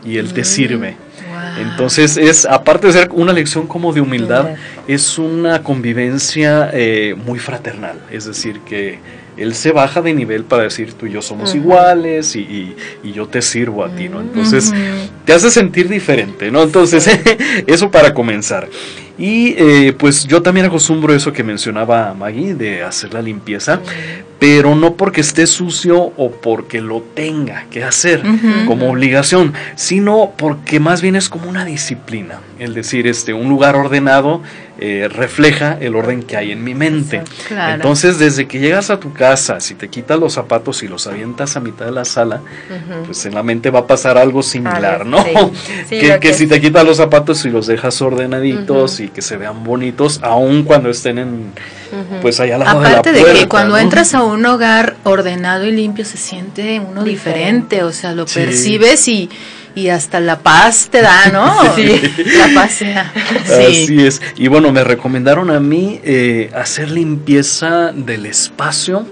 y él te sirve. Wow. Entonces es, aparte de ser una lección como de humildad, es una convivencia eh, muy fraternal. Es decir, que él se baja de nivel para decir tú y yo somos iguales y, y- y yo te sirvo a ti, ¿no? Entonces te hace sentir diferente, ¿no? Entonces eso para comenzar. Y eh, pues yo también acostumbro eso que mencionaba Maggie, de hacer la limpieza, pero no porque esté sucio o porque lo tenga que hacer como obligación, sino porque más bien es como una disciplina. Es decir, este, un lugar ordenado eh, refleja el orden que hay en mi mente. Claro. Entonces, desde que llegas a tu casa, si te quitas los zapatos y los avientas a mitad de la sala, pues en la mente va a pasar algo similar, ¿no? sí. Sí, que que que si te quitas los zapatos y los dejas ordenaditos y que se vean bonitos, aun cuando estén en, pues allá al lado de la Aparte de, puerta, que cuando ¿no? entras a un hogar ordenado y limpio se siente uno diferente, o sea, lo Sí. percibes y, y hasta la paz te da, ¿no? Sí. La paz te da. Sí. Así es. Y bueno, me recomendaron a mí eh, hacer limpieza del espacio.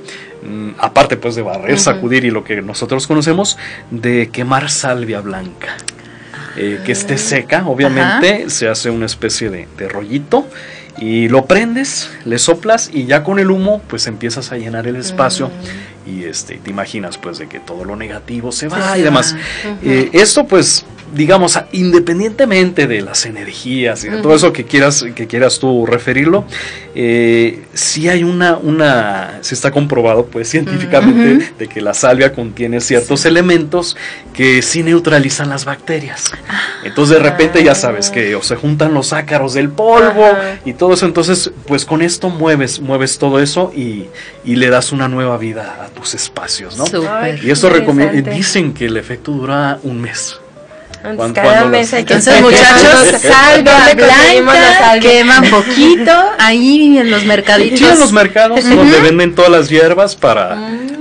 mm, Aparte pues de barrer, sacudir y lo que nosotros conocemos, de quemar salvia blanca. Eh, que esté seca, obviamente, se hace una especie de, de rollito y lo prendes, le soplas y ya con el humo pues empiezas a llenar el espacio y este te imaginas pues de que todo lo negativo se va y demás. Eh, esto pues digamos independientemente de las energías y de todo eso que quieras que quieras tú referirlo, eh, sí hay una una se está comprobado pues científicamente de que la salvia contiene ciertos elementos que sí neutralizan las bacterias. Entonces de repente ya sabes que o se juntan los ácaros del polvo y todo eso, entonces pues con esto mueves mueves todo eso y, y le das una nueva vida a tus espacios, ¿no? Súper. Y esto dicen que el efecto dura un mes. Entonces, cada cuando mes hay que Entonces, muchachos, la blanca, queman poquito ahí en los mercaditos. en los mercados donde venden todas las hierbas para,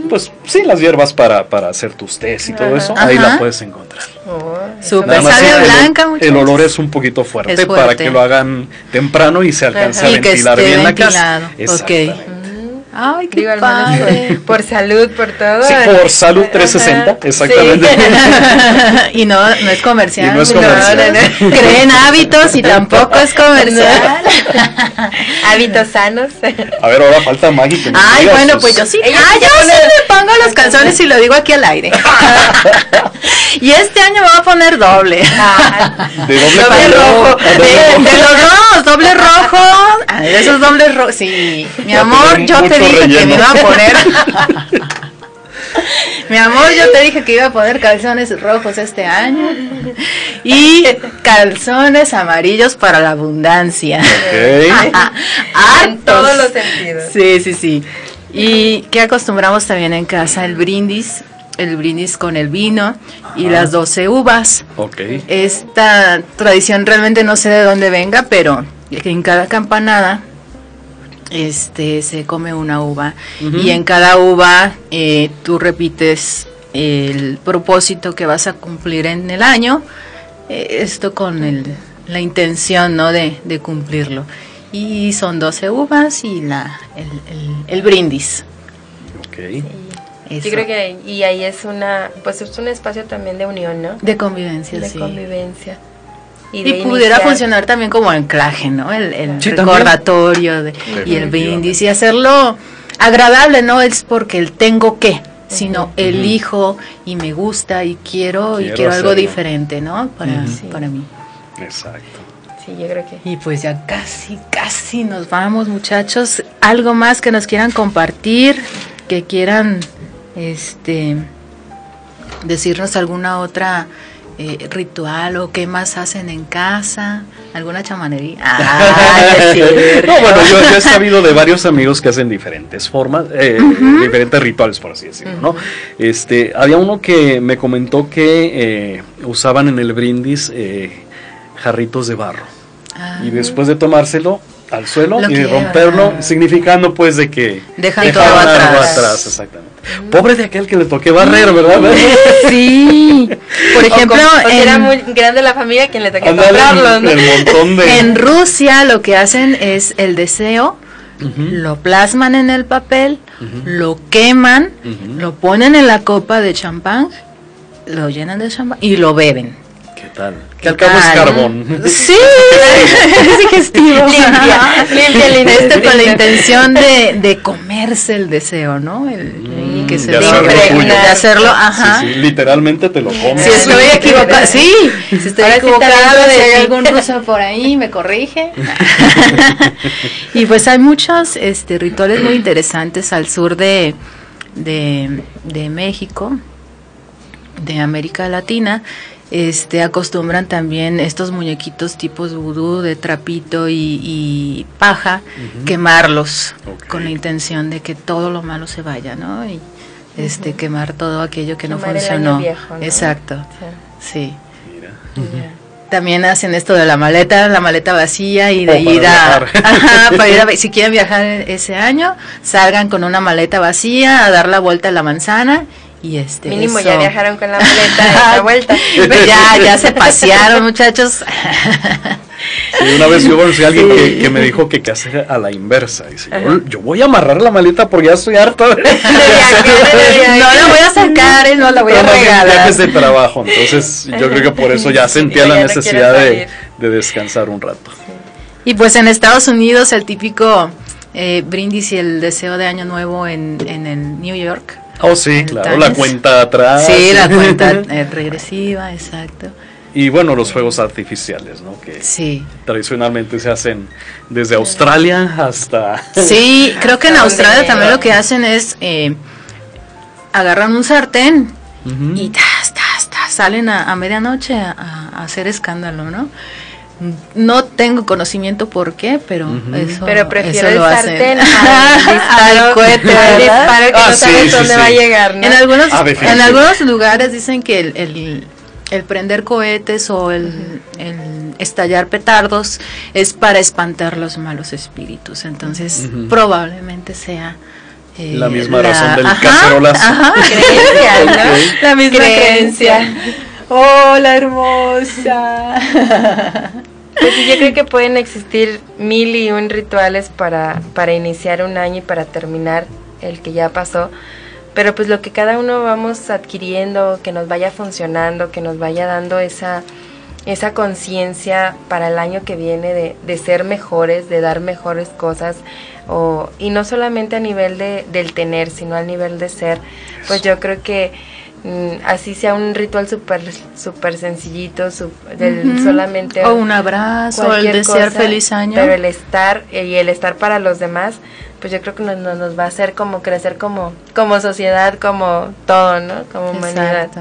pues sí, las hierbas para, para hacer tus tés y todo Ajá. eso, ahí Ajá. la puedes encontrar. Oh, salvia el- blanca, el, muchachos. olor es un poquito fuerte, para que lo hagan temprano y se alcance Ajá. a Y que ventilar esté bien la ventilado. casa. Ok. Ay, qué Digo, padre. por, por salud, por todo. Sí, por salud Ajá. 360, exactamente. y no, no es comercial. Y no es comercial. No, no, no. Creen hábitos y tampoco es comercial. Hábitos sanos. A ver, ahora falta Maggie. que Ay, bueno, sus- pues yo sí. Ella Ah, yo pone- sí me pongo los calzones y lo digo aquí al aire. y este año me voy a poner doble. De doble rojo. Ah, De, de los dos, doble rojo. Ah, de esos dobles rojos. Sí, mi amor, yo te mucho dije que me iba a poner. Mi amor, yo te dije que iba a poner calzones rojos este año y calzones amarillos para la abundancia. En todos los sentidos. Sí, sí, sí. Y que acostumbramos también en casa el brindis, el brindis con el vino y Ajá. las 12 uvas. Esta tradición realmente no sé de dónde venga, pero en cada campanada este se come una uva y en cada uva eh, tú repites el propósito que vas a cumplir en el año, eh, esto con el, la intención ¿no? de, de cumplirlo. Y son 12 uvas y la, el, el- el brindis. Ok. Yo Eso. creo que y ahí es una, pues es un espacio también de unión, ¿no? De convivencia, De sí. convivencia. Y, pudiera iniciar. funcionar también como anclaje, ¿no? El, el Sí, recordatorio de- y el brindis y hacerlo agradable, no es porque el tengo que, sino elijo y me gusta y quiero, y Quiero algo diferente, ¿no? Para, Ujú. para mí. Exacto. Sí, yo creo que Y pues ya casi, casi nos vamos, muchachos. Algo más que nos quieran compartir, que quieran, este, decirnos alguna otra eh, ritual o qué más hacen en casa, alguna chamanería. Ah. No, bueno, yo, yo he sabido de varios amigos que hacen diferentes formas, eh, diferentes rituales, por así decirlo, ¿no? Este, había uno que me comentó que eh, usaban en el brindis eh, jarritos de barro Ah, y después de tomárselo al suelo Lo y romperlo, significando pues de que Dejan todo algo atrás. exactamente. Pobre de aquel que le toque barrer, ¿verdad? Sí, por O ejemplo, porque era en- muy grande la familia quien le toque comprarlo, ¿no? el montón de En Rusia lo que hacen es el deseo, lo plasman en el papel, lo queman, lo ponen en la copa de champán, lo llenan de champán y lo beben. ¿Qué tal? Que al cabo es tal? carbón. Sí, es digestivo. Limpia, limpia el Esto con la intención de, de comerse el deseo, ¿no? El, Mm, que se de hacerlo que- tuyo. de hacerlo, ajá. Sí, sí, literalmente te lo comes. Si estoy equivocada, sí, si estoy equivocada, de si hay algún ruso por ahí, me corrige. y pues hay muchos este, rituales muy interesantes al sur de, de, de México, de América Latina. Este, acostumbran también estos muñequitos tipos vudú de trapito y, y paja, quemarlos con la intención de que todo lo malo se vaya, ¿no? Y este, quemar todo aquello que no Quemar el año funcionó. viejo, ¿no? Exacto, Sí. sí. Mira. Ya. también hacen esto de la maleta, la maleta vacía y de ir a, ajá, para ir a- si quieren viajar ese año, salgan con una maleta vacía a dar la vuelta a la manzana y este Mínimo eso. ya viajaron con la maleta de la vuelta. ya, ya se pasearon, muchachos. Y una vez yo conocí a alguien que, que me dijo que que hacer a la inversa. Dice, yo, yo voy a amarrar la maleta porque ya estoy harta. de- no la voy a sacar, eh, no la voy a Nada más en regalar. viajes de trabajo. Entonces yo creo que por eso ya sentía ya la necesidad de, descansar un rato. Y pues en Estados Unidos el típico eh, brindis y el deseo de año nuevo en, en el New York. Oh, sí, claro, la cuenta atrás. sí, la cuenta eh, regresiva, exacto. Y bueno, los fuegos artificiales, ¿no? Que Sí. tradicionalmente se hacen desde Australia hasta... Sí, creo que en Australia también lo que hacen es eh, agarran un sartén y tas, tas, tas, salen a, a medianoche a, a hacer escándalo, ¿no? No tengo conocimiento por qué, pero Ujú. eso Pero prefiero eso el lo hacen. sartén al disparo, cohete, disparo que Ah, no sí, sabes sí, dónde sí. va a llegar, ¿no? En algunos, Ah, en algunos lugares dicen que el, el, el prender cohetes o el, el estallar petardos es para espantar los malos espíritus. Entonces, Ujú. probablemente sea eh, La misma razón del cacerolazo. ajá. Creencia, ¿no? Ok. La misma Creencia. creencia. Hola, hermosa. Pues yo creo que pueden existir mil y un rituales para, para iniciar un año y para terminar el que ya pasó. Pero pues lo que cada uno vamos adquiriendo, que nos vaya funcionando, que nos vaya dando esa, esa conciencia para el año que viene de, de ser mejores, de dar mejores cosas. O, y no solamente a nivel de, del tener, sino al nivel de ser. Pues yo creo que así sea un ritual súper super sencillito, del Ujú. solamente O un abrazo, o el cualquier desear cosa, feliz año. Pero el estar eh, y el estar para los demás, pues yo creo que nos, nos, va a hacer como crecer como, como sociedad, como todo, ¿no? Como humanidad. Exacto.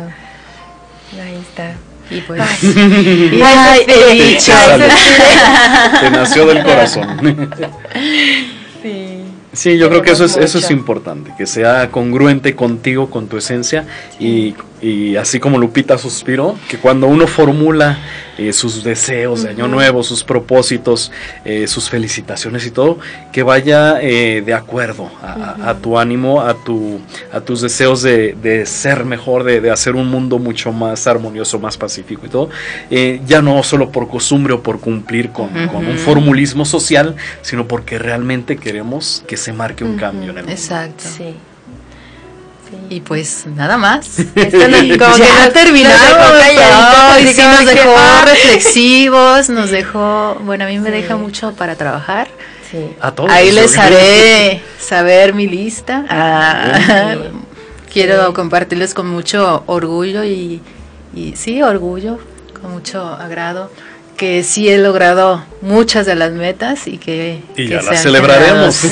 Ahí está. Y pues. Ay, Ay, dicho. Te. Te nació del corazón. Sí. Yo creo que eso es, eso es importante, que sea congruente contigo, con tu esencia, y, y así como Lupita suspiró, que cuando uno formula eh, sus deseos de año nuevo, sus propósitos, eh, sus felicitaciones y todo, que vaya eh, de acuerdo a, a- a tu ánimo, a, tu, a tus deseos de, de ser mejor, de, de hacer un mundo mucho más armonioso, más pacífico y todo, eh, ya no solo por costumbre o por cumplir con, con un formulismo social, sino porque realmente queremos que se marque un cambio en el mundo. Exacto. Sí. Y pues nada más. Esto como que ya nos- terminamos. nos dejó calladitos, Ay, sí, nos dejó reflexivos, nos dejó, bueno, a mí me Sí. deja mucho para trabajar. Sí. A todos. Ahí les haré saber mi lista. Ah, Sí. Quiero Sí. compartirles con mucho orgullo y, y sí, orgullo, con mucho agrado, que sí he logrado muchas de las metas y que... Y que ya las celebraremos. Sí,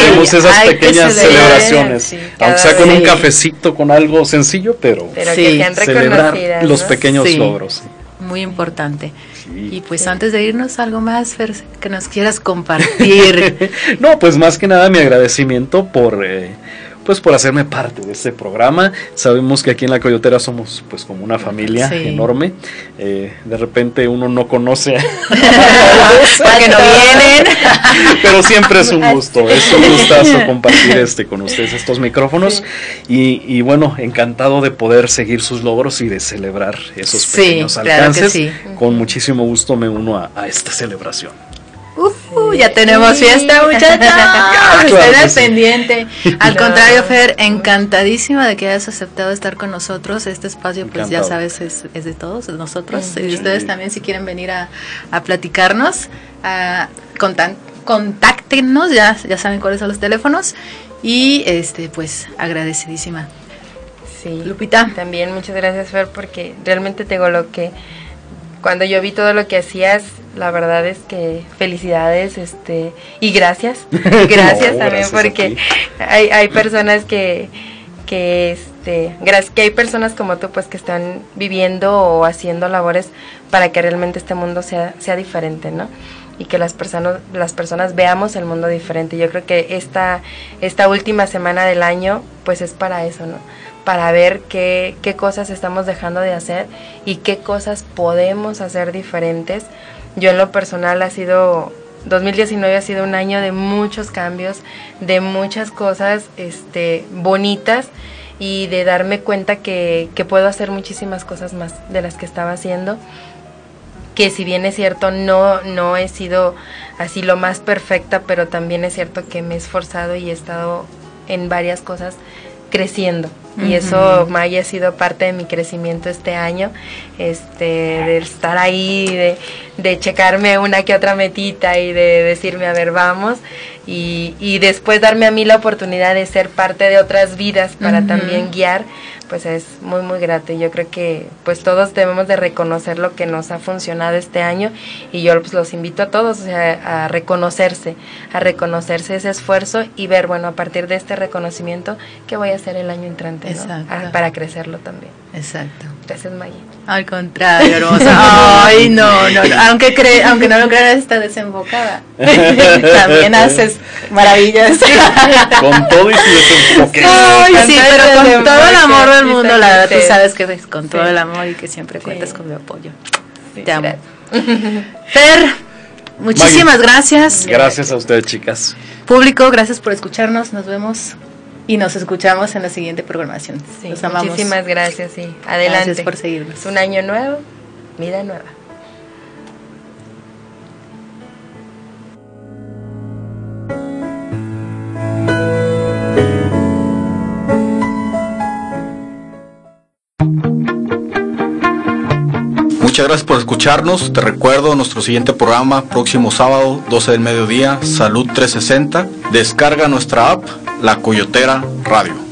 Haremos esas pequeñas celebrar, celebraciones. sí, Aunque sea con un cafecito, con algo sencillo, pero, Pero Sí, que celebrar los pequeños Sí. logros. Muy importante. Sí. Y pues antes de irnos, algo más, Fer, que nos quieras compartir. no, pues más que nada mi agradecimiento por eh, pues por hacerme parte de este programa. Sabemos que aquí en la Coyotera somos pues como una familia Sí. enorme. Eh, de repente uno no conoce a Porque no vienen. Pero siempre es un gusto, es un gustazo compartir este con ustedes estos micrófonos y, y bueno, encantado de poder seguir sus logros y de celebrar esos Sí, pequeños claro que alcances. sí. Con muchísimo gusto me uno a, a esta celebración. Uh, ya tenemos fiesta, muchachos. claro Estén al sí. pendiente. Al Claro. contrario, Fer, encantadísima de que hayas aceptado estar con nosotros. Este espacio, pues ya Encantado. sabes, es, es de todos, de nosotros. Sí. Y ustedes también, si quieren venir a, a platicarnos, a contan- contáctenos, ya, ya saben cuáles son los teléfonos. Y este, pues agradecidísima. Sí. Lupita. También muchas gracias, Fer, porque realmente te digo lo que cuando yo vi todo lo que hacías, la verdad es que felicidades, este, y gracias, gracias No, también gracias porque hay, hay personas que, que este, gracias, que hay personas como tú pues que están viviendo o haciendo labores para que realmente este mundo sea, sea diferente, ¿no? y que las personas las personas veamos el mundo diferente. Yo creo que esta esta última semana del año pues es para eso, ¿no? para ver qué, qué cosas estamos dejando de hacer y qué cosas podemos hacer diferentes. Yo en lo personal ha sido 2019 ha sido un año de muchos cambios, de muchas cosas este, bonitas y de darme cuenta que, que puedo hacer muchísimas cosas más de las que estaba haciendo. Que si bien es cierto, no, no he sido así lo más perfecta, pero también es cierto que me he esforzado y he estado en varias cosas creciendo. Y eso. Maya ha sido parte de mi crecimiento este año, este, de estar ahí, de, de checarme una que otra metita y de decirme, a ver, vamos, y, y después darme a mí la oportunidad de ser parte de otras vidas para también guiar, pues es muy, muy grato. Y yo creo que pues todos debemos de reconocer lo que nos ha funcionado este año y yo pues los invito a todos o sea, a reconocerse, a reconocerse ese esfuerzo y ver, bueno, a partir de este reconocimiento, qué voy a hacer el año entrante, ¿no? Exacto. Ah, para crecerlo también. Exacto. Gracias, Maya. Al contrario, hermosa. Ay, no, no, no. Aunque, cre aunque no lo creas, está desenfocada. También haces maravillas. Con todo y su desenfoque. Ay, sí, pero con todo el amor del mundo, la verdad, tú sabes que ves con todo el amor y que siempre Sí. cuentas con mi apoyo. Sí, Te amo. Fer, muchísimas gracias. Gracias a ustedes, chicas. Público, gracias por escucharnos. Nos vemos y nos escuchamos en la siguiente programación. Sí, Los amamos. muchísimas gracias, sí. Adelante. Gracias por seguirnos. Es un año nuevo, vida nueva. Muchas gracias por escucharnos. Te recuerdo nuestro siguiente programa, próximo sábado, 12 del mediodía, Salud 360. Descarga nuestra app, La Coyotera Radio.